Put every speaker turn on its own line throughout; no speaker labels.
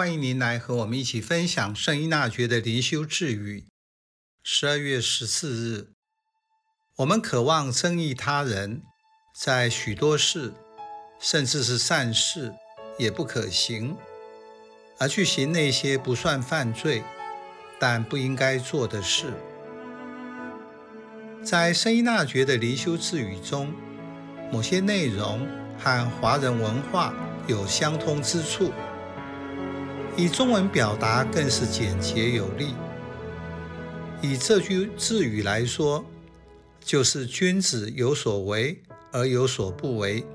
欢迎您来和我们一起分享圣依纳爵的灵修智语。十二月十四日，我们渴望增益他人，在许多事，甚至是善事，也不可行，而去行那些不算犯罪，但不应该做的事。在圣依纳爵的灵修智语中，某些内容和华人文化有相通之处。以中文表达更是简洁有力。以这句字语来说，就是君子有所为而有所不为。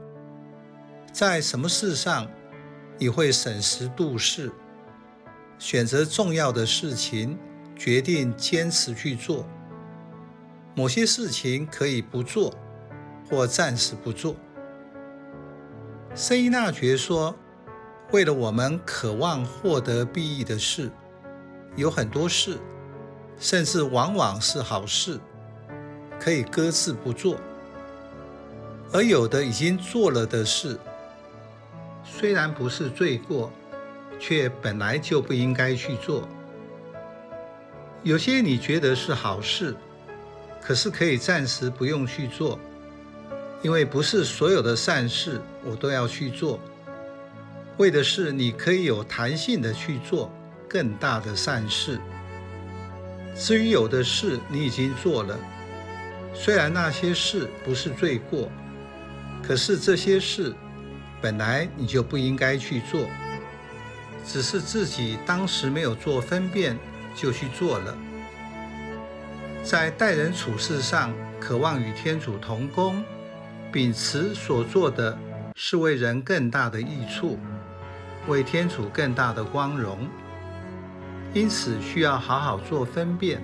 在什么事上，你会审时度势，选择重要的事情，决定坚持去做。某些事情可以不做，或暂时不做。圣依纳爵说，为了我们渴望获得利益的事，有很多事，甚至往往是好事，可以搁置不做；而有的已经做了的事，虽然不是罪过，却本来就不应该去做。有些你觉得是好事，可是可以暂时不用去做，因为不是所有的善事我都要去做。为的是你可以有弹性的去做更大的善事。至于有的事你已经做了，虽然那些事不是罪过，可是这些事本来你就不应该去做，只是自己当时没有做分辨就去做了。在待人处事上，渴望与天主同工，秉持所做的是为人更大的益处。为天主更大的光荣，因此需要好好做分辨。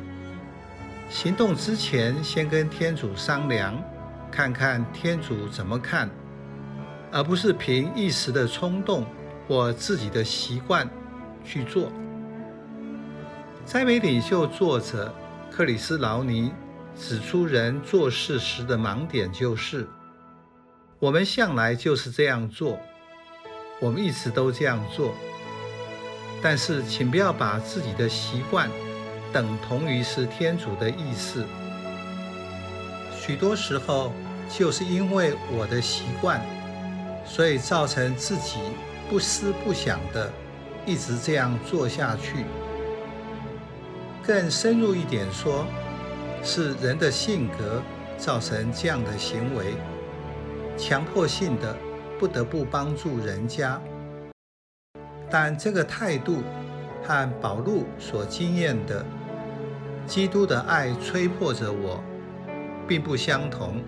行动之前，先跟天主商量，看看天主怎么看，而不是凭一时的冲动或自己的习惯去做。摘莓领袖作者克里斯劳尼指出，人做事时的盲点就是，我们向来就是这样做。我们一直都这样做，但是请不要把自己的习惯等同于是天主的意思。许多时候就是因为我的习惯，所以造成自己不思不想的一直这样做下去。更深入一点说，是人的性格造成这样的行为，强迫性的。不得不帮助人家，但这个态度和保禄所经验的基督的爱催迫着我，并不相同。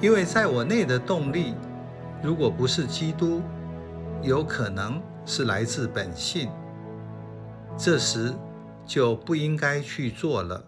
因为在我内的动力，如果不是基督，有可能是来自本性，这时就不应该去做了。